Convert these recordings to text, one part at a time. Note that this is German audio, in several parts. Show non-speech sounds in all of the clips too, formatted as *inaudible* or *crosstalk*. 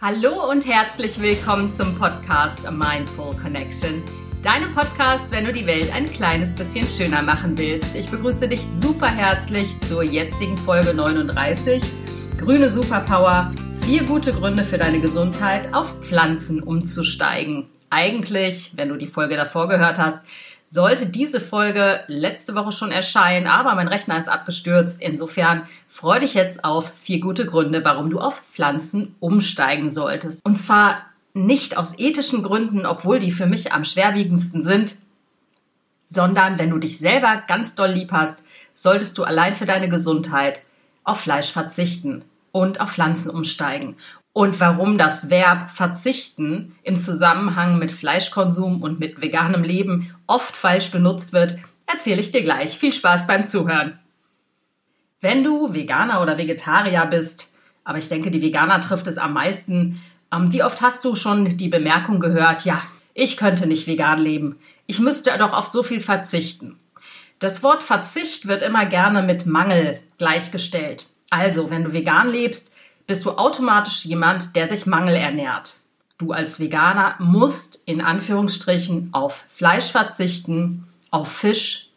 Hallo und herzlich willkommen zum Podcast A Mindful Connection. Deinem Podcast, wenn du die Welt ein kleines bisschen schöner machen willst. Ich begrüße dich super herzlich zur jetzigen Folge 39. Grüne Superpower. Vier gute Gründe für deine Gesundheit, auf Pflanzen umzusteigen. Eigentlich, wenn du die Folge davor gehört hast, sollte diese Folge letzte Woche schon erscheinen, aber mein Rechner ist abgestürzt. Insofern freu dich jetzt auf vier gute Gründe, warum du auf Pflanzen umsteigen solltest. Und zwar nicht aus ethischen Gründen, obwohl die für mich am schwerwiegendsten sind, sondern wenn du dich selber ganz doll lieb hast, solltest du allein für deine Gesundheit auf Fleisch verzichten und auf Pflanzen umsteigen und warum das Verb verzichten im Zusammenhang mit Fleischkonsum und mit veganem Leben oft falsch benutzt wird, erzähle ich dir gleich. Viel Spaß beim Zuhören. Wenn du Veganer oder Vegetarier bist, aber ich denke, die Veganer trifft es am meisten, ähm, wie oft hast du schon die Bemerkung gehört, ja, ich könnte nicht vegan leben, ich müsste doch auf so viel verzichten. Das Wort Verzicht wird immer gerne mit Mangel gleichgestellt. Also, wenn du vegan lebst, bist du automatisch jemand, der sich Mangel ernährt. Du als Veganer musst in Anführungsstrichen auf Fleisch verzichten, auf Fisch,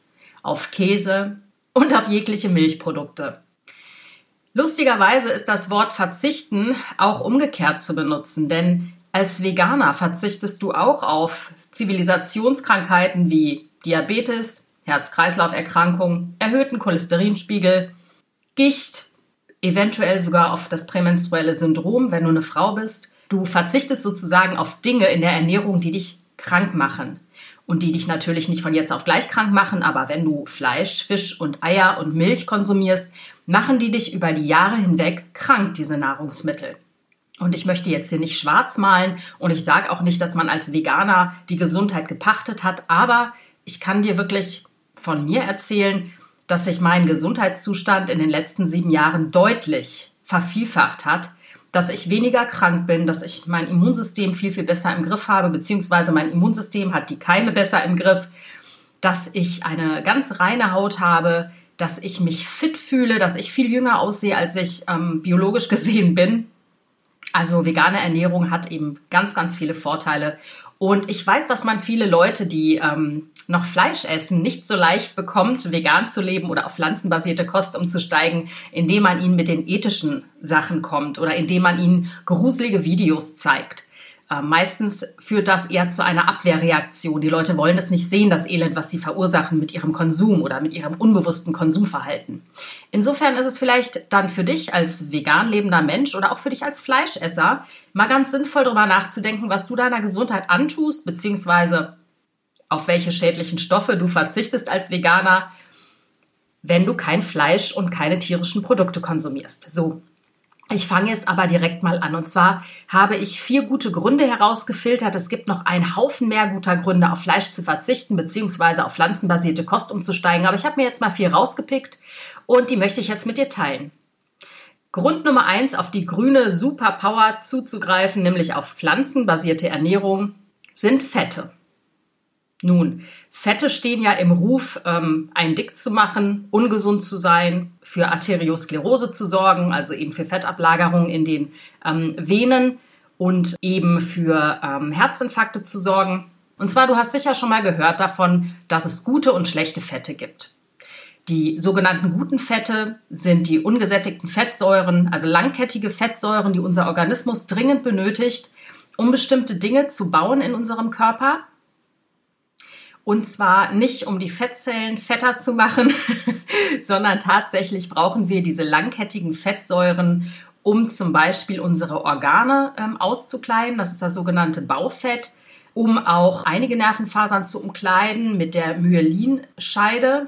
auf Käse und auf jegliche Milchprodukte. Lustigerweise ist das Wort verzichten auch umgekehrt zu benutzen, denn als Veganer verzichtest du auch auf Zivilisationskrankheiten wie Diabetes, Herz-Kreislauf-Erkrankungen, erhöhten Cholesterinspiegel, Gicht, eventuell sogar auf das prämenstruelle Syndrom, wenn du eine Frau bist. Du verzichtest sozusagen auf Dinge in der Ernährung, die dich krank machen und die dich natürlich nicht von jetzt auf gleich krank machen, aber wenn du Fleisch, Fisch und Eier und Milch konsumierst, machen die dich über die Jahre hinweg krank, diese Nahrungsmittel. Und ich möchte jetzt hier nicht schwarz malen und ich sage auch nicht, dass man als Veganer die Gesundheit gepachtet hat, aber ich kann dir wirklich von mir erzählen, dass sich mein Gesundheitszustand in den letzten sieben Jahren deutlich vervielfacht hat, dass ich weniger krank bin, dass ich mein Immunsystem viel, viel besser im Griff habe, beziehungsweise mein Immunsystem hat die Keime besser im Griff, dass ich eine ganz reine Haut habe, dass ich mich fit fühle, dass ich viel jünger aussehe, als ich ähm, biologisch *laughs* gesehen bin. Also vegane Ernährung hat eben ganz, ganz viele Vorteile. Und ich weiß, dass man viele Leute, die ähm, noch Fleisch essen, nicht so leicht bekommt, vegan zu leben oder auf pflanzenbasierte Kost umzusteigen, indem man ihnen mit den ethischen Sachen kommt oder indem man ihnen gruselige Videos zeigt. Äh, meistens führt das eher zu einer Abwehrreaktion. Die Leute wollen das nicht sehen, das Elend, was sie verursachen mit ihrem Konsum oder mit ihrem unbewussten Konsumverhalten. Insofern ist es vielleicht dann für dich als vegan lebender Mensch oder auch für dich als Fleischesser mal ganz sinnvoll darüber nachzudenken, was du deiner Gesundheit antust, beziehungsweise auf welche schädlichen Stoffe du verzichtest als Veganer, wenn du kein Fleisch und keine tierischen Produkte konsumierst. So, ich fange jetzt aber direkt mal an. Und zwar habe ich vier gute Gründe herausgefiltert. Es gibt noch einen Haufen mehr guter Gründe, auf Fleisch zu verzichten, beziehungsweise auf pflanzenbasierte Kost umzusteigen. Aber ich habe mir jetzt mal vier rausgepickt und die möchte ich jetzt mit dir teilen. Grund Nummer eins, auf die grüne Superpower zuzugreifen, nämlich auf pflanzenbasierte Ernährung, sind Fette. Nun, Fette stehen ja im Ruf, ähm, einen dick zu machen, ungesund zu sein, für Arteriosklerose zu sorgen, also eben für Fettablagerungen in den ähm, Venen und eben für ähm, Herzinfarkte zu sorgen. Und zwar, du hast sicher schon mal gehört davon, dass es gute und schlechte Fette gibt. Die sogenannten guten Fette sind die ungesättigten Fettsäuren, also langkettige Fettsäuren, die unser Organismus dringend benötigt, um bestimmte Dinge zu bauen in unserem Körper. Und zwar nicht, um die Fettzellen fetter zu machen, *laughs* sondern tatsächlich brauchen wir diese langkettigen Fettsäuren, um zum Beispiel unsere Organe ähm, auszukleiden. Das ist das sogenannte Baufett, um auch einige Nervenfasern zu umkleiden mit der Myelinscheide.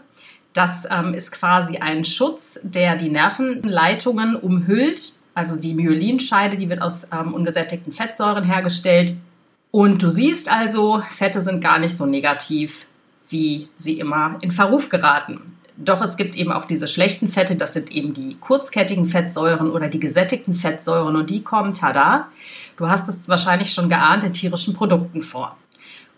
Das ähm, ist quasi ein Schutz, der die Nervenleitungen umhüllt. Also die Myelinscheide, die wird aus ähm, ungesättigten Fettsäuren hergestellt und du siehst also, Fette sind gar nicht so negativ, wie sie immer in Verruf geraten. Doch es gibt eben auch diese schlechten Fette, das sind eben die kurzkettigen Fettsäuren oder die gesättigten Fettsäuren und die kommen, tada, du hast es wahrscheinlich schon geahnt, in tierischen Produkten vor.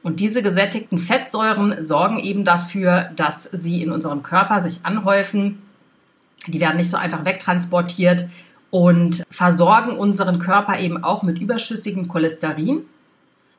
Und diese gesättigten Fettsäuren sorgen eben dafür, dass sie in unserem Körper sich anhäufen. Die werden nicht so einfach wegtransportiert und versorgen unseren Körper eben auch mit überschüssigem Cholesterin.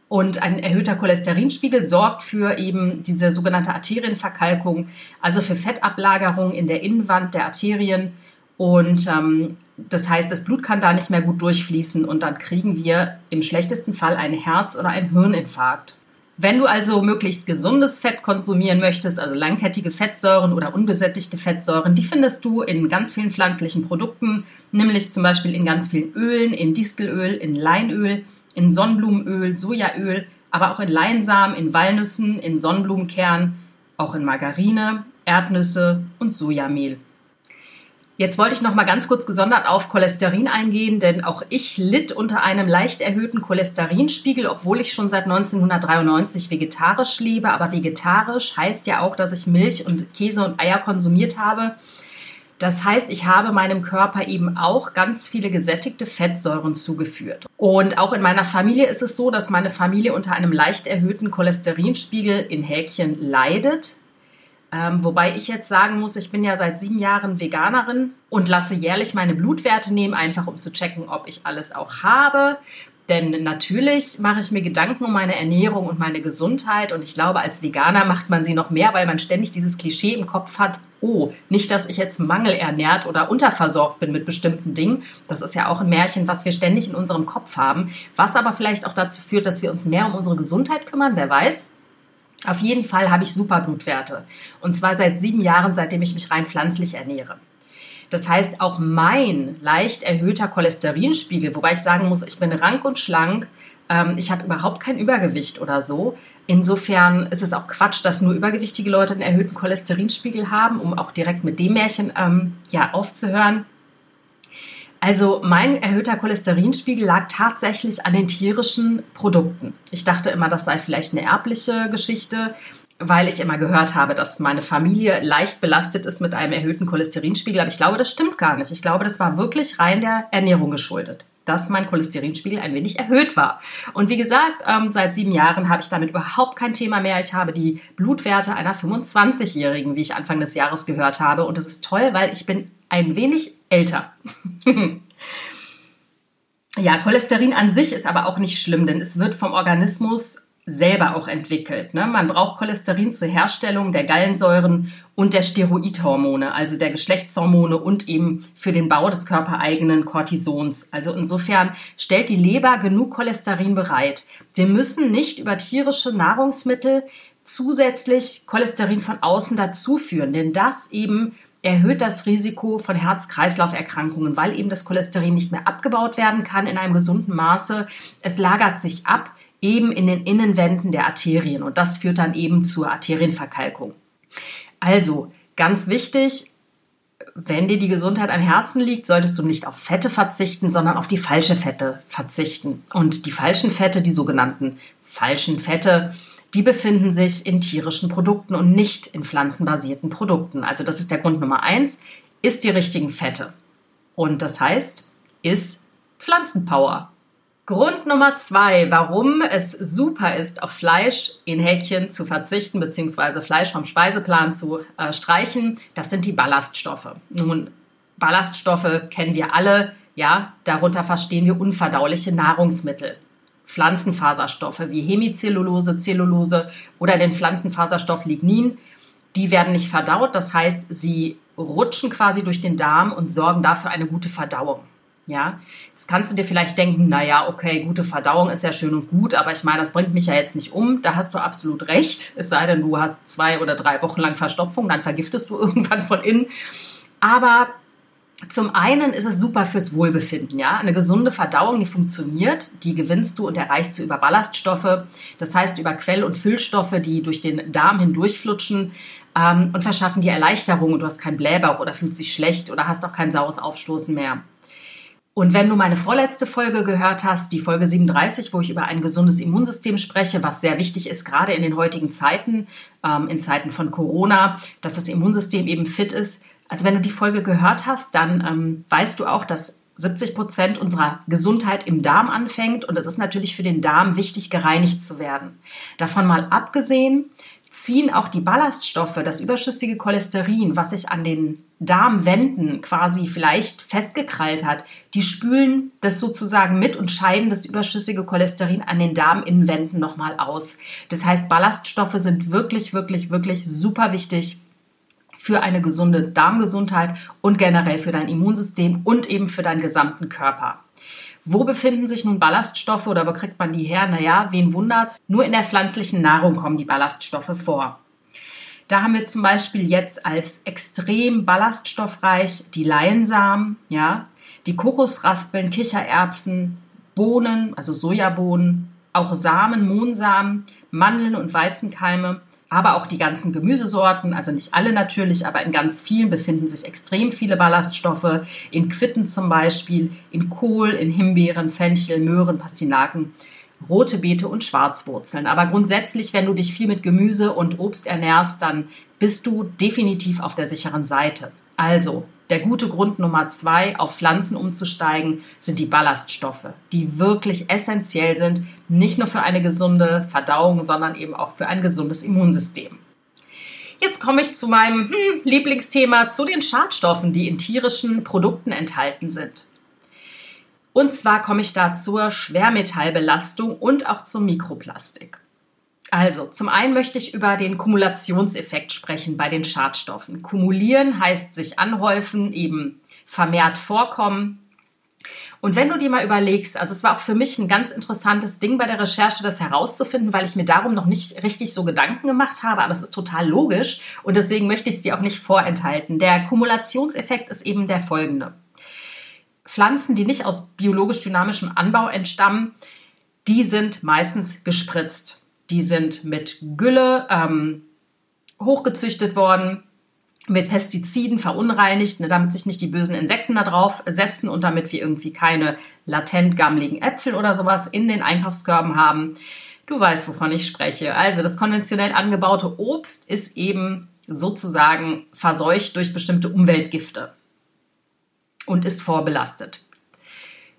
Und ein erhöhter Cholesterinspiegel sorgt für eben diese sogenannte Arterienverkalkung, also für Fettablagerung in der Innenwand der Arterien. Und ähm, das heißt, das Blut kann da nicht mehr gut durchfließen und dann kriegen wir im schlechtesten Fall einen Herz- oder einen Hirninfarkt. Wenn du also möglichst gesundes Fett konsumieren möchtest, also langkettige Fettsäuren oder ungesättigte Fettsäuren, die findest du in ganz vielen pflanzlichen Produkten, nämlich zum Beispiel in ganz vielen Ölen, in Distelöl, in Leinöl, in Sonnenblumenöl, Sojaöl, aber auch in Leinsamen, in Walnüssen, in Sonnenblumenkern, auch in Margarine, Erdnüsse und Sojamehl. Jetzt wollte ich noch mal ganz kurz gesondert auf Cholesterin eingehen, denn auch ich litt unter einem leicht erhöhten Cholesterinspiegel, obwohl ich schon seit 1993 vegetarisch lebe. Aber vegetarisch heißt ja auch, dass ich Milch und Käse und Eier konsumiert habe. Das heißt, ich habe meinem Körper eben auch ganz viele gesättigte Fettsäuren zugeführt. Und auch in meiner Familie ist es so, dass meine Familie unter einem leicht erhöhten Cholesterinspiegel in Häkchen leidet. Ähm, wobei ich jetzt sagen muss, ich bin ja seit sieben Jahren Veganerin und lasse jährlich meine Blutwerte nehmen, einfach um zu checken, ob ich alles auch habe. Denn natürlich mache ich mir Gedanken um meine Ernährung und meine Gesundheit. Und ich glaube, als Veganer macht man sie noch mehr, weil man ständig dieses Klischee im Kopf hat, oh, nicht, dass ich jetzt mangelernährt oder unterversorgt bin mit bestimmten Dingen. Das ist ja auch ein Märchen, was wir ständig in unserem Kopf haben. Was aber vielleicht auch dazu führt, dass wir uns mehr um unsere Gesundheit kümmern, wer weiß. Auf jeden Fall habe ich super Blutwerte. Und zwar seit sieben Jahren, seitdem ich mich rein pflanzlich ernähre. Das heißt, auch mein leicht erhöhter Cholesterinspiegel, wobei ich sagen muss, ich bin rank und schlank, ähm, ich habe überhaupt kein Übergewicht oder so. Insofern ist es auch Quatsch, dass nur übergewichtige Leute einen erhöhten Cholesterinspiegel haben, um auch direkt mit dem Märchen ähm, ja, aufzuhören. Also mein erhöhter Cholesterinspiegel lag tatsächlich an den tierischen Produkten. Ich dachte immer, das sei vielleicht eine erbliche Geschichte, weil ich immer gehört habe, dass meine Familie leicht belastet ist mit einem erhöhten Cholesterinspiegel. Aber ich glaube, das stimmt gar nicht. Ich glaube, das war wirklich rein der Ernährung geschuldet dass mein Cholesterinspiegel ein wenig erhöht war. Und wie gesagt, ähm, seit sieben Jahren habe ich damit überhaupt kein Thema mehr. Ich habe die Blutwerte einer 25-Jährigen, wie ich Anfang des Jahres gehört habe. Und das ist toll, weil ich bin ein wenig älter. *laughs* ja, Cholesterin an sich ist aber auch nicht schlimm, denn es wird vom Organismus selber auch entwickelt. Ne? Man braucht Cholesterin zur Herstellung der Gallensäuren und der Steroidhormone, also der Geschlechtshormone und eben für den Bau des körpereigenen Cortisons. Also insofern stellt die Leber genug Cholesterin bereit. Wir müssen nicht über tierische Nahrungsmittel zusätzlich Cholesterin von außen dazuführen, denn das eben erhöht das Risiko von Herz-Kreislauf-Erkrankungen, weil eben das Cholesterin nicht mehr abgebaut werden kann in einem gesunden Maße. Es lagert sich ab, eben in den Innenwänden der Arterien und das führt dann eben zur Arterienverkalkung. Also, ganz wichtig, wenn dir die Gesundheit am Herzen liegt, solltest du nicht auf Fette verzichten, sondern auf die falsche Fette verzichten. Und die falschen Fette, die sogenannten falschen Fette, die befinden sich in tierischen Produkten und nicht in pflanzenbasierten Produkten. Also das ist der Grund Nummer eins, ist die richtigen Fette. Und das heißt, ist Pflanzenpower. Grund Nummer zwei, warum es super ist, auf Fleisch in Häkchen zu verzichten, beziehungsweise Fleisch vom Speiseplan zu äh, streichen, das sind die Ballaststoffe. Nun, Ballaststoffe kennen wir alle, ja, darunter verstehen wir unverdauliche Nahrungsmittel. Pflanzenfaserstoffe wie Hemicellulose, Zellulose oder den Pflanzenfaserstoff Lignin, die werden nicht verdaut, das heißt, sie rutschen quasi durch den Darm und sorgen dafür eine gute Verdauung. Ja, jetzt kannst du dir vielleicht denken, naja, okay, gute Verdauung ist ja schön und gut, aber ich meine, das bringt mich ja jetzt nicht um. Da hast du absolut recht. Es sei denn, du hast zwei oder drei Wochen lang Verstopfung, dann vergiftest du *laughs* irgendwann von innen. Aber zum einen ist es super fürs Wohlbefinden, ja. Eine gesunde Verdauung, die funktioniert, die gewinnst du und erreichst du über Ballaststoffe, das heißt über Quell- und Füllstoffe, die durch den Darm hindurchflutschen ähm, und verschaffen dir Erleichterung und du hast keinen Blähbauch oder fühlst dich schlecht oder hast auch kein saures Aufstoßen mehr. Und wenn du meine vorletzte Folge gehört hast, die Folge 37, wo ich über ein gesundes Immunsystem spreche, was sehr wichtig ist, gerade in den heutigen Zeiten, ähm, in Zeiten von Corona, dass das Immunsystem eben fit ist. Also wenn du die Folge gehört hast, dann ähm, weißt du auch, dass 70 Prozent unserer Gesundheit im Darm anfängt und es ist natürlich für den Darm wichtig, gereinigt zu werden. Davon mal abgesehen, ziehen auch die Ballaststoffe, das überschüssige Cholesterin, was sich an den Darmwänden quasi vielleicht festgekrallt hat, die spülen das sozusagen mit und scheiden das überschüssige Cholesterin an den Darminnenwänden nochmal aus. Das heißt, Ballaststoffe sind wirklich, wirklich, wirklich super wichtig für eine gesunde Darmgesundheit und generell für dein Immunsystem und eben für deinen gesamten Körper. Wo befinden sich nun Ballaststoffe oder wo kriegt man die her? Naja, wen wundert's? Nur in der pflanzlichen Nahrung kommen die Ballaststoffe vor. Da haben wir zum Beispiel jetzt als extrem ballaststoffreich die Leinsamen, ja, die Kokosraspeln, Kichererbsen, Bohnen, also Sojabohnen, auch Samen, Mohnsamen, Mandeln und Weizenkeime aber auch die ganzen Gemüsesorten, also nicht alle natürlich, aber in ganz vielen befinden sich extrem viele Ballaststoffe. In Quitten zum Beispiel, in Kohl, in Himbeeren, Fenchel, Möhren, Pastinaken, rote Beete und Schwarzwurzeln. Aber grundsätzlich, wenn du dich viel mit Gemüse und Obst ernährst, dann bist du definitiv auf der sicheren Seite. Also, der gute Grund Nummer zwei, auf Pflanzen umzusteigen, sind die Ballaststoffe, die wirklich essentiell sind, nicht nur für eine gesunde Verdauung, sondern eben auch für ein gesundes Immunsystem. Jetzt komme ich zu meinem hm, Lieblingsthema, zu den Schadstoffen, die in tierischen Produkten enthalten sind. Und zwar komme ich da zur Schwermetallbelastung und auch zum Mikroplastik. Also, zum einen möchte ich über den Kumulationseffekt sprechen bei den Schadstoffen. Kumulieren heißt sich anhäufen, eben vermehrt vorkommen. Und wenn du dir mal überlegst, also es war auch für mich ein ganz interessantes Ding bei der Recherche, das herauszufinden, weil ich mir darum noch nicht richtig so Gedanken gemacht habe, aber es ist total logisch und deswegen möchte ich es dir auch nicht vorenthalten. Der Kumulationseffekt ist eben der folgende. Pflanzen, die nicht aus biologisch dynamischem Anbau entstammen, die sind meistens gespritzt. Die sind mit Gülle ähm, hochgezüchtet worden, mit Pestiziden verunreinigt, ne, damit sich nicht die bösen Insekten da drauf setzen und damit wir irgendwie keine latent gammeligen Äpfel oder sowas in den Einkaufskörben haben. Du weißt, wovon ich spreche. Also das konventionell angebaute Obst ist eben sozusagen verseucht durch bestimmte Umweltgifte und ist vorbelastet.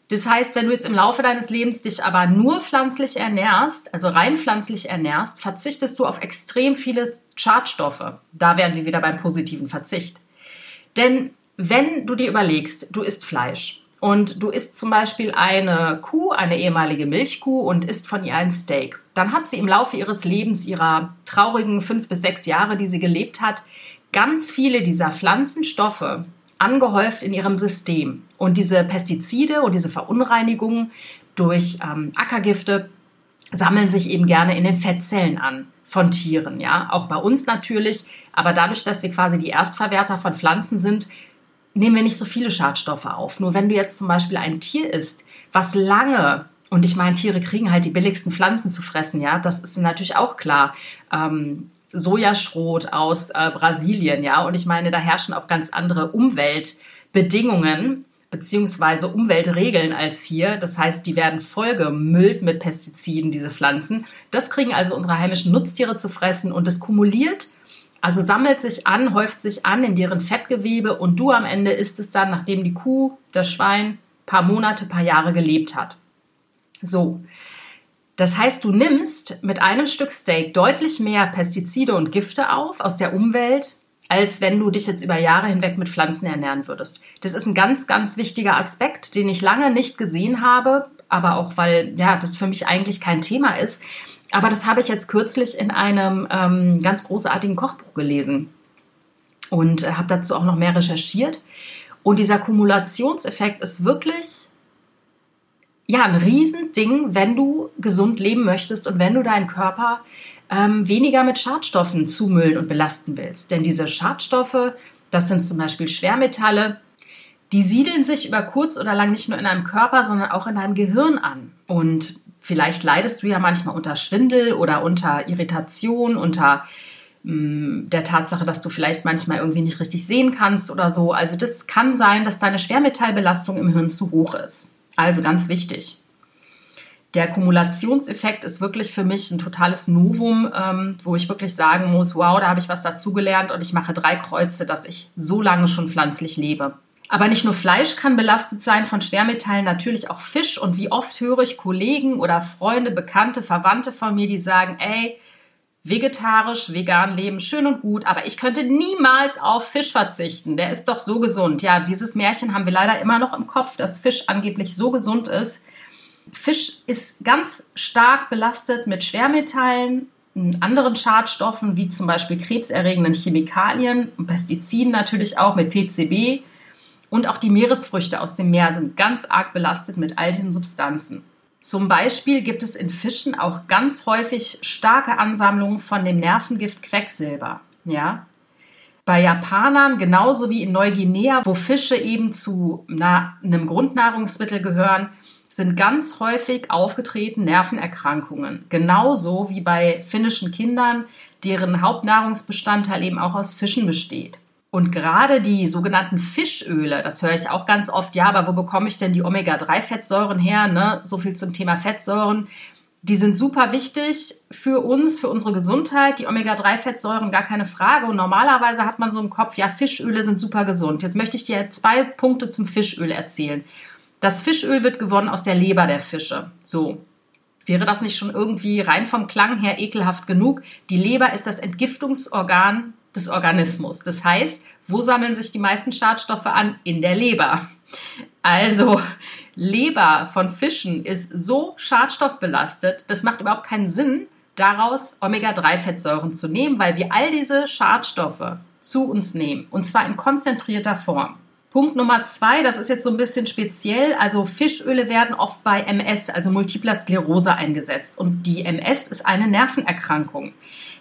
Das heißt, wenn du jetzt im Laufe deines Lebens dich aber nur pflanzlich ernährst, also rein pflanzlich ernährst, verzichtest du auf extrem viele Schadstoffe. Da wären wir wieder beim positiven Verzicht. Denn wenn du dir überlegst, du isst Fleisch und du isst zum Beispiel eine Kuh, eine ehemalige Milchkuh und isst von ihr ein Steak, dann hat sie im Laufe ihres Lebens, ihrer traurigen fünf bis sechs Jahre, die sie gelebt hat, ganz viele dieser Pflanzenstoffe, angehäuft in ihrem System. Und diese Pestizide und diese Verunreinigungen durch ähm, Ackergifte sammeln sich eben gerne in den Fettzellen an von Tieren, ja, auch bei uns natürlich, aber dadurch, dass wir quasi die Erstverwerter von Pflanzen sind, nehmen wir nicht so viele Schadstoffe auf. Nur wenn du jetzt zum Beispiel ein Tier isst, was lange und ich meine, Tiere kriegen halt die billigsten Pflanzen zu fressen, ja, das ist natürlich auch klar. Ähm, Sojaschrot aus äh, Brasilien, ja. Und ich meine, da herrschen auch ganz andere Umweltbedingungen beziehungsweise Umweltregeln als hier. Das heißt, die werden vollgemüllt mit Pestiziden, diese Pflanzen. Das kriegen also unsere heimischen Nutztiere zu fressen und das kumuliert, also sammelt sich an, häuft sich an in deren Fettgewebe und du am Ende isst es dann, nachdem die Kuh, das Schwein paar Monate, paar Jahre gelebt hat. So. Das heißt, du nimmst mit einem Stück Steak deutlich mehr Pestizide und Gifte auf aus der Umwelt, als wenn du dich jetzt über Jahre hinweg mit Pflanzen ernähren würdest. Das ist ein ganz, ganz wichtiger Aspekt, den ich lange nicht gesehen habe, aber auch weil ja das für mich eigentlich kein Thema ist. Aber das habe ich jetzt kürzlich in einem ähm, ganz großartigen Kochbuch gelesen und äh, habe dazu auch noch mehr recherchiert. Und dieser Kumulationseffekt ist wirklich ja, ein Riesending, wenn du gesund leben möchtest und wenn du deinen Körper ähm, weniger mit Schadstoffen zumüllen und belasten willst. Denn diese Schadstoffe, das sind zum Beispiel Schwermetalle, die siedeln sich über kurz oder lang nicht nur in deinem Körper, sondern auch in deinem Gehirn an. Und vielleicht leidest du ja manchmal unter Schwindel oder unter Irritation, unter mm, der Tatsache, dass du vielleicht manchmal irgendwie nicht richtig sehen kannst oder so. Also das kann sein, dass deine Schwermetallbelastung im Hirn zu hoch ist. Also ganz wichtig. Der Kumulationseffekt ist wirklich für mich ein totales Novum, ähm, wo ich wirklich sagen muss, wow, da habe ich was dazugelernt und ich mache drei Kreuze, dass ich so lange schon pflanzlich lebe. Aber nicht nur Fleisch kann belastet sein von Schwermetallen, natürlich auch Fisch. Und wie oft höre ich Kollegen oder Freunde, Bekannte, Verwandte von mir, die sagen, ey, vegetarisch, vegan leben, schön und gut, aber ich könnte niemals auf Fisch verzichten. Der ist doch so gesund. Ja, dieses Märchen haben wir leider immer noch im Kopf, dass Fisch angeblich so gesund ist. Fisch ist ganz stark belastet mit Schwermetallen, anderen Schadstoffen, wie zum Beispiel krebserregenden Chemikalien und Pestiziden natürlich auch mit PCB. Und auch die Meeresfrüchte aus dem Meer sind ganz arg belastet mit all diesen Substanzen. Zum Beispiel gibt es in Fischen auch ganz häufig starke Ansammlungen von dem Nervengift Quecksilber. Ja? Bei Japanern genauso wie in Neuguinea, wo Fische eben zu einem Grundnahrungsmittel gehören, sind ganz häufig aufgetreten Nervenerkrankungen. Genauso wie bei finnischen Kindern, deren Hauptnahrungsbestandteil eben auch aus Fischen besteht. Und gerade die sogenannten Fischöle, das höre ich auch ganz oft, ja, aber wo bekomme ich denn die Omega-3-Fettsäuren her? Ne? So viel zum Thema Fettsäuren. Die sind super wichtig für uns, für unsere Gesundheit. Die Omega-3-Fettsäuren, gar keine Frage. Und normalerweise hat man so im Kopf, ja, Fischöle sind super gesund. Jetzt möchte ich dir zwei Punkte zum Fischöl erzählen. Das Fischöl wird gewonnen aus der Leber der Fische. So. Wäre das nicht schon irgendwie rein vom Klang her ekelhaft genug? Die Leber ist das Entgiftungsorgan des Organismus. Das heißt, wo sammeln sich die meisten Schadstoffe an? In der Leber. Also, Leber von Fischen ist so schadstoffbelastet, das macht überhaupt keinen Sinn, daraus Omega-3-Fettsäuren zu nehmen, weil wir all diese Schadstoffe zu uns nehmen und zwar in konzentrierter Form. Punkt Nummer zwei, das ist jetzt so ein bisschen speziell. Also Fischöle werden oft bei MS, also Multipler Sklerose, eingesetzt. Und die MS ist eine Nervenerkrankung.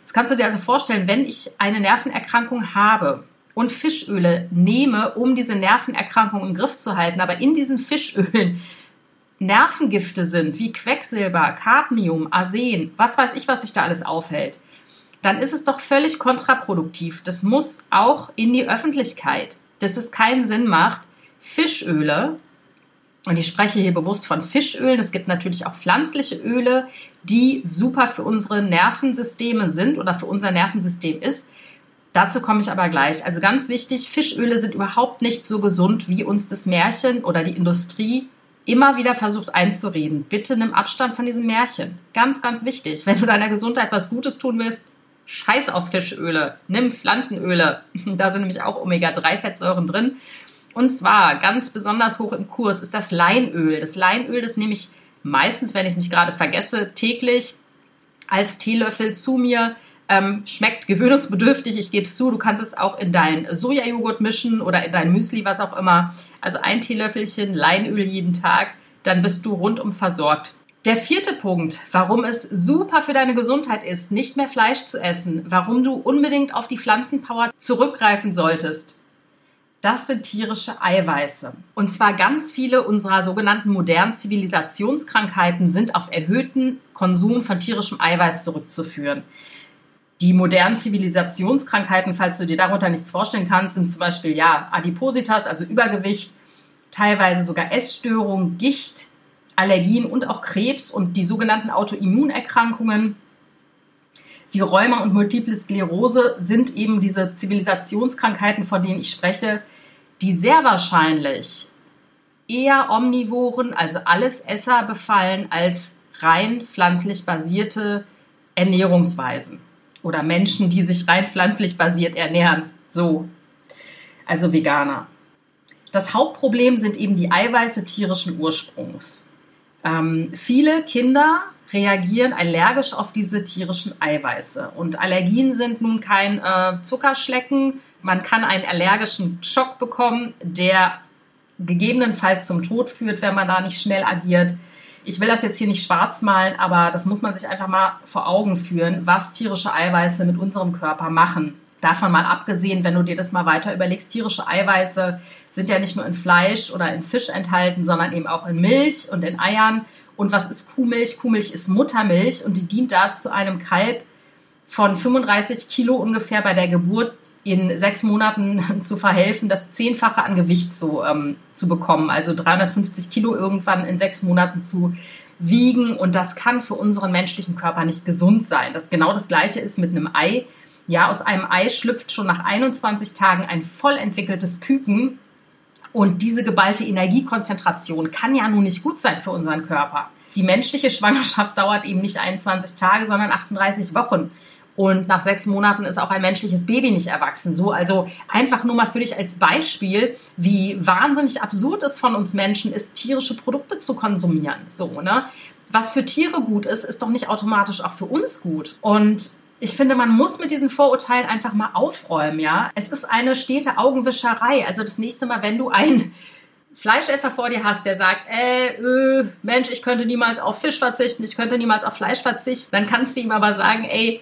Jetzt kannst du dir also vorstellen, wenn ich eine Nervenerkrankung habe und Fischöle nehme, um diese Nervenerkrankung im Griff zu halten, aber in diesen Fischölen Nervengifte sind, wie Quecksilber, Cadmium, Arsen, was weiß ich, was sich da alles aufhält, dann ist es doch völlig kontraproduktiv. Das muss auch in die Öffentlichkeit, dass es keinen Sinn macht, Fischöle, und ich spreche hier bewusst von Fischölen. Es gibt natürlich auch pflanzliche Öle, die super für unsere Nervensysteme sind oder für unser Nervensystem ist. Dazu komme ich aber gleich. Also ganz wichtig, Fischöle sind überhaupt nicht so gesund, wie uns das Märchen oder die Industrie immer wieder versucht einzureden. Bitte nimm Abstand von diesem Märchen. Ganz, ganz wichtig. Wenn du deiner Gesundheit was Gutes tun willst, scheiß auf Fischöle. Nimm Pflanzenöle. *laughs* Da sind nämlich auch Omega-3-Fettsäuren drin. Und zwar ganz besonders hoch im Kurs ist das Leinöl. Das Leinöl, das nehme ich meistens, wenn ich es nicht gerade vergesse, täglich als Teelöffel zu mir. Ähm, schmeckt gewöhnungsbedürftig, ich gebe es zu. Du kannst es auch in dein Sojajoghurt mischen oder in dein Müsli, was auch immer. Also ein Teelöffelchen Leinöl jeden Tag, dann bist du rundum versorgt. Der vierte Punkt, warum es super für deine Gesundheit ist, nicht mehr Fleisch zu essen, warum du unbedingt auf die Pflanzenpower zurückgreifen solltest das sind tierische Eiweiße. Und zwar ganz viele unserer sogenannten modernen Zivilisationskrankheiten sind auf erhöhten Konsum von tierischem Eiweiß zurückzuführen. Die modernen Zivilisationskrankheiten, falls du dir darunter nichts vorstellen kannst, sind zum Beispiel ja Adipositas, also Übergewicht, teilweise sogar Essstörungen, Gicht, Allergien und auch Krebs und die sogenannten Autoimmunerkrankungen wie Rheuma und Multiple Sklerose sind eben diese Zivilisationskrankheiten, von denen ich spreche, die sehr wahrscheinlich eher Omnivoren, also alles Esser befallen, als rein pflanzlich basierte Ernährungsweisen oder Menschen, die sich rein pflanzlich basiert ernähren. So, also Veganer. Das Hauptproblem sind eben die Eiweiße tierischen Ursprungs. Ähm, viele Kinder reagieren allergisch auf diese tierischen Eiweiße. Und Allergien sind nun kein äh, Zuckerschlecken. Man kann einen allergischen Schock bekommen, der gegebenenfalls zum Tod führt, wenn man da nicht schnell agiert. Ich will das jetzt hier nicht schwarz malen, aber das muss man sich einfach mal vor Augen führen, was tierische Eiweiße mit unserem Körper machen. Davon mal abgesehen, wenn du dir das mal weiter überlegst, tierische Eiweiße sind ja nicht nur in Fleisch oder in Fisch enthalten, sondern eben auch in Milch und in Eiern und was ist Kuhmilch? Kuhmilch ist Muttermilch und die dient dazu, einem Kalb von 35 Kilo ungefähr bei der Geburt in sechs Monaten *laughs* zu verhelfen, das Zehnfache an Gewicht zu, ähm, zu bekommen. Also 350 Kilo irgendwann in sechs Monaten zu wiegen. Und das kann für unseren menschlichen Körper nicht gesund sein. Das genau das Gleiche ist mit einem Ei. Ja, aus einem Ei schlüpft schon nach 21 Tagen ein voll entwickeltes Küken und diese geballte Energiekonzentration kann ja nun nicht gut sein für unseren Körper. Die menschliche Schwangerschaft dauert eben nicht 21 Tage, sondern 38 Wochen. Und nach sechs Monaten ist auch ein menschliches Baby nicht erwachsen. So, also einfach nur mal für dich als Beispiel, wie wahnsinnig absurd es von uns Menschen ist, tierische Produkte zu konsumieren. So, ne? Was für Tiere gut ist, ist doch nicht automatisch auch für uns gut. Und ich finde, man muss mit diesen Vorurteilen einfach mal aufräumen, ja. Es ist eine stete Augenwischerei. Also das nächste Mal, wenn du einen Fleischesser vor dir hast, der sagt, äh, äh, Mensch, ich könnte niemals auf Fisch verzichten, ich könnte niemals auf Fleisch verzichten, dann kannst du ihm aber sagen, ey,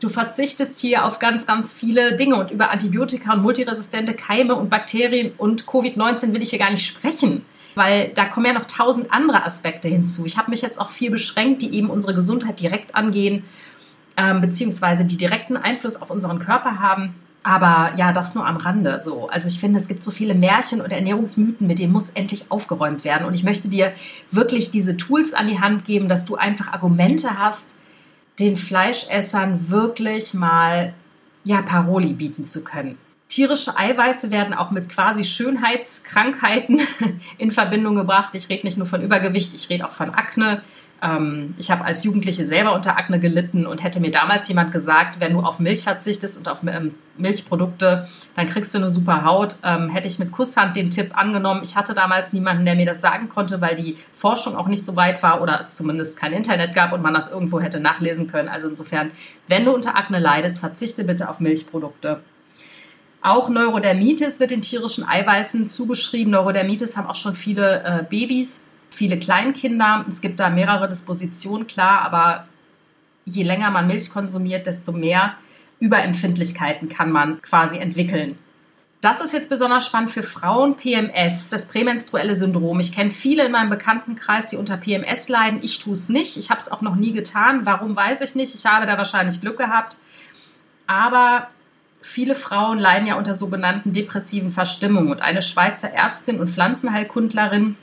du verzichtest hier auf ganz, ganz viele Dinge und über Antibiotika und multiresistente Keime und Bakterien und Covid-19 will ich hier gar nicht sprechen weil da kommen ja noch tausend andere Aspekte hinzu. Ich habe mich jetzt auch viel beschränkt, die eben unsere Gesundheit direkt angehen ähm, beziehungsweise die direkten Einfluss auf unseren Körper haben. Aber ja, das nur am Rande so. Also ich finde, es gibt so viele Märchen und Ernährungsmythen, mit denen muss endlich aufgeräumt werden. Und ich möchte dir wirklich diese Tools an die Hand geben, dass du einfach Argumente hast, den Fleischessern wirklich mal ja, Paroli bieten zu können. Tierische Eiweiße werden auch mit quasi Schönheitskrankheiten *laughs* in Verbindung gebracht. Ich rede nicht nur von Übergewicht, ich rede auch von Akne, ähm, ich habe als Jugendliche selber unter Akne gelitten und hätte mir damals jemand gesagt, wenn du auf Milch verzichtest und auf ähm, Milchprodukte, dann kriegst du eine super Haut. Ähm, hätte ich mit Kusshand den Tipp angenommen. Ich hatte damals niemanden, der mir das sagen konnte, weil die Forschung auch nicht so weit war oder es zumindest kein Internet gab und man das irgendwo hätte nachlesen können. Also insofern, wenn du unter Akne leidest, verzichte bitte auf Milchprodukte. Auch Neurodermitis wird den tierischen Eiweißen zugeschrieben. Neurodermitis haben auch schon viele äh, Babys viele Kleinkinder. Es gibt da mehrere Dispositionen, klar, aber je länger man Milch konsumiert, desto mehr Überempfindlichkeiten kann man quasi entwickeln. Das ist jetzt besonders spannend für Frauen. PMS, das prämenstruelle Syndrom. Ich kenne viele in meinem Bekanntenkreis, die unter PMS leiden. Ich tue es nicht. Ich habe es auch noch nie getan. Warum weiß ich nicht. Ich habe da wahrscheinlich Glück gehabt. Aber viele Frauen leiden ja unter sogenannten depressiven Verstimmungen. Und eine Schweizer Ärztin und Pflanzenheilkundlerin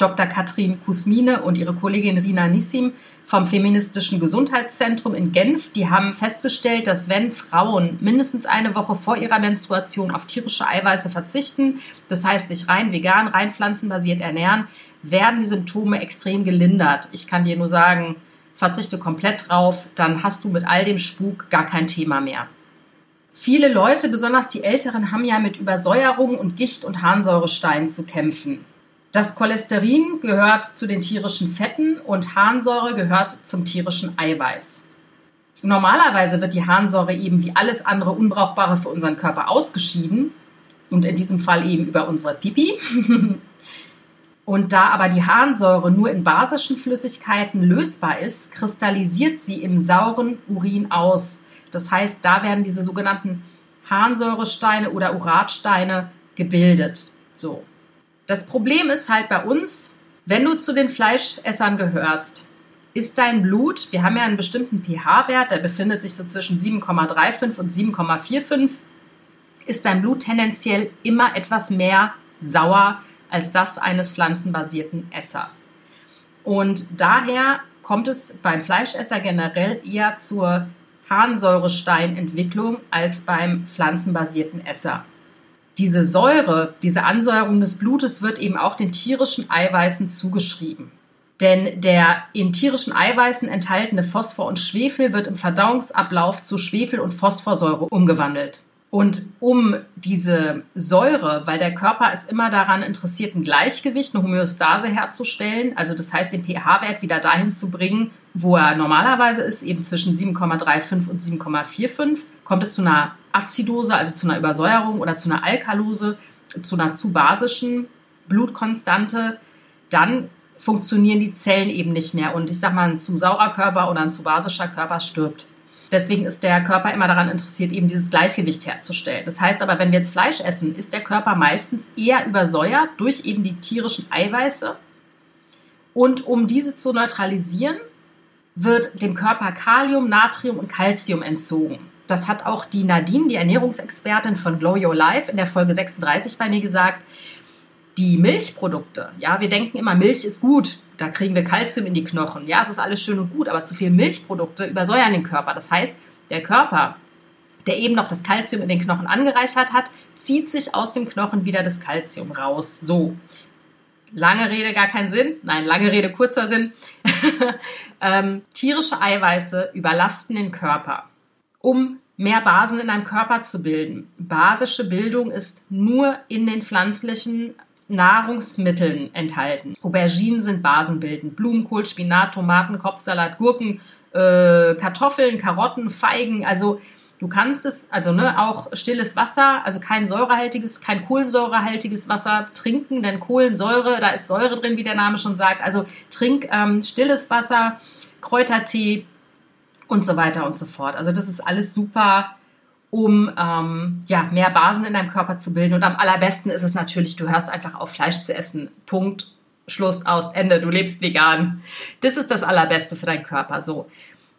Dr. Katrin Kusmine und ihre Kollegin Rina Nissim vom Feministischen Gesundheitszentrum in Genf, die haben festgestellt, dass wenn Frauen mindestens eine Woche vor ihrer Menstruation auf tierische Eiweiße verzichten, das heißt sich rein vegan, rein pflanzenbasiert ernähren, werden die Symptome extrem gelindert. Ich kann dir nur sagen, verzichte komplett drauf, dann hast du mit all dem Spuk gar kein Thema mehr. Viele Leute, besonders die Älteren, haben ja mit Übersäuerung und Gicht- und Harnsäurestein zu kämpfen. Das Cholesterin gehört zu den tierischen Fetten und Harnsäure gehört zum tierischen Eiweiß. Normalerweise wird die Harnsäure eben wie alles andere Unbrauchbare für unseren Körper ausgeschieden und in diesem Fall eben über unsere Pipi. *laughs* Und da aber die Harnsäure nur in basischen Flüssigkeiten lösbar ist, kristallisiert sie im sauren Urin aus. Das heißt, da werden diese sogenannten Harnsäuresteine oder Uratsteine gebildet. So. Das Problem ist halt bei uns, wenn du zu den Fleischessern gehörst, ist dein Blut, wir haben ja einen bestimmten pH-Wert, der befindet sich so zwischen 7,35 und 7,45, ist dein Blut tendenziell immer etwas mehr sauer als das eines pflanzenbasierten Essers. Und daher kommt es beim Fleischesser generell eher zur Harnsäuresteinentwicklung als beim pflanzenbasierten Esser. Diese Säure, diese Ansäuerung des Blutes wird eben auch den tierischen Eiweißen zugeschrieben. Denn der in tierischen Eiweißen enthaltene Phosphor und Schwefel wird im Verdauungsablauf zu Schwefel- und Phosphorsäure umgewandelt. Und um diese Säure, weil der Körper ist immer daran interessiert, ein Gleichgewicht, eine Homöostase herzustellen, also das heißt, den pH-Wert wieder dahin zu bringen, wo er normalerweise ist, eben zwischen 7,35 und 7,45, kommt es zu einer Azidose, also zu einer Übersäuerung oder zu einer Alkalose, zu einer zu basischen Blutkonstante, dann funktionieren die Zellen eben nicht mehr. Und ich sag mal, ein zu saurer Körper oder ein zu basischer Körper stirbt. Deswegen ist der Körper immer daran interessiert, eben dieses Gleichgewicht herzustellen. Das heißt aber, wenn wir jetzt Fleisch essen, ist der Körper meistens eher übersäuert durch eben die tierischen Eiweiße. Und um diese zu neutralisieren, wird dem Körper Kalium, Natrium und Calcium entzogen. Das hat auch die Nadine, die Ernährungsexpertin von Glow Your Life, in der Folge 36 bei mir gesagt. Die Milchprodukte, ja, wir denken immer, Milch ist gut, da kriegen wir Kalzium in die Knochen. Ja, es ist alles schön und gut, aber zu viel Milchprodukte übersäuern den Körper. Das heißt, der Körper, der eben noch das Kalzium in den Knochen angereichert hat, zieht sich aus dem Knochen wieder das Kalzium raus. So. Lange Rede, gar keinen Sinn. Nein, lange Rede, kurzer Sinn. *laughs* ähm, tierische Eiweiße überlasten den Körper. Um mehr Basen in deinem Körper zu bilden. Basische Bildung ist nur in den pflanzlichen Nahrungsmitteln enthalten. Auberginen sind basenbildend. Blumenkohl, Spinat, Tomaten, Kopfsalat, Gurken, äh, Kartoffeln, Karotten, Feigen. Also du kannst es, also ne, auch stilles Wasser, also kein säurehaltiges, kein kohlensäurehaltiges Wasser trinken, denn Kohlensäure, da ist Säure drin, wie der Name schon sagt. Also trink ähm, stilles Wasser, Kräutertee und so weiter und so fort. Also das ist alles super um ähm, ja, mehr Basen in deinem Körper zu bilden. Und am allerbesten ist es natürlich, du hörst einfach auf, Fleisch zu essen. Punkt, Schluss, aus, Ende. Du lebst vegan. Das ist das Allerbeste für deinen Körper. So.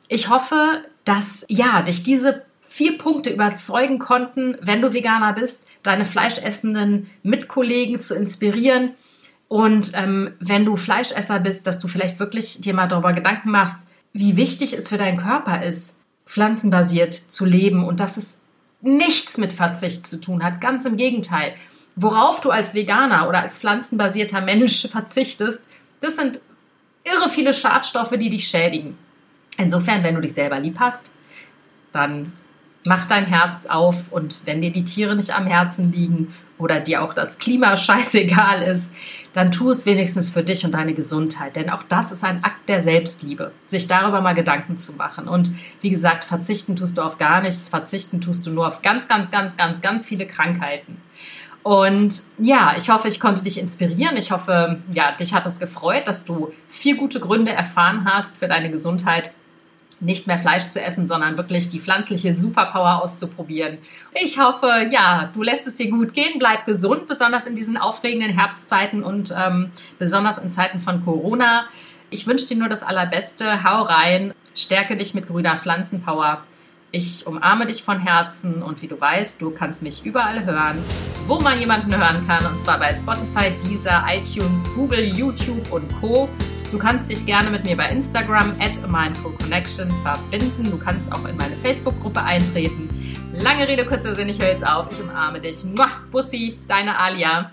Ich hoffe, dass ja, dich diese vier Punkte überzeugen konnten, wenn du Veganer bist, deine fleischessenden Mitkollegen zu inspirieren. Und ähm, wenn du Fleischesser bist, dass du vielleicht wirklich dir mal darüber Gedanken machst, wie wichtig es für deinen Körper ist, pflanzenbasiert zu leben und dass es nichts mit Verzicht zu tun hat. Ganz im Gegenteil. Worauf du als Veganer oder als pflanzenbasierter Mensch *laughs* verzichtest, das sind irre viele Schadstoffe, die dich schädigen. Insofern, wenn du dich selber lieb hast, dann mach dein Herz auf und wenn dir die Tiere nicht am Herzen liegen oder dir auch das Klima *laughs* scheißegal ist, dann tu es wenigstens für dich und deine Gesundheit. Denn auch das ist ein Akt der Selbstliebe, sich darüber mal Gedanken zu machen. Und wie gesagt, verzichten tust du auf gar nichts, verzichten tust du nur auf ganz, ganz, ganz, ganz, ganz viele Krankheiten. Und ja, ich hoffe, ich konnte dich inspirieren. Ich hoffe, ja, dich hat es gefreut, dass du vier gute Gründe erfahren hast für deine Gesundheit nicht mehr Fleisch zu essen, sondern wirklich die pflanzliche Superpower auszuprobieren. Ich hoffe, ja, du lässt es dir gut gehen, bleib gesund, besonders in diesen aufregenden Herbstzeiten und ähm, besonders in Zeiten von Corona. Ich wünsche dir nur das Allerbeste. Hau rein, stärke dich mit grüner Pflanzenpower. Ich umarme dich von Herzen und wie du weißt, du kannst mich überall hören, wo man jemanden hören kann, und zwar bei Spotify, Deezer, iTunes, Google, YouTube und Co. Du kannst dich gerne mit mir bei Instagram at mindfulconnection verbinden. Du kannst auch in meine Facebook-Gruppe eintreten. Lange Rede, kurzer Sinn, ich höre jetzt auf. Ich umarme dich. Mua, Bussi, deine Alia.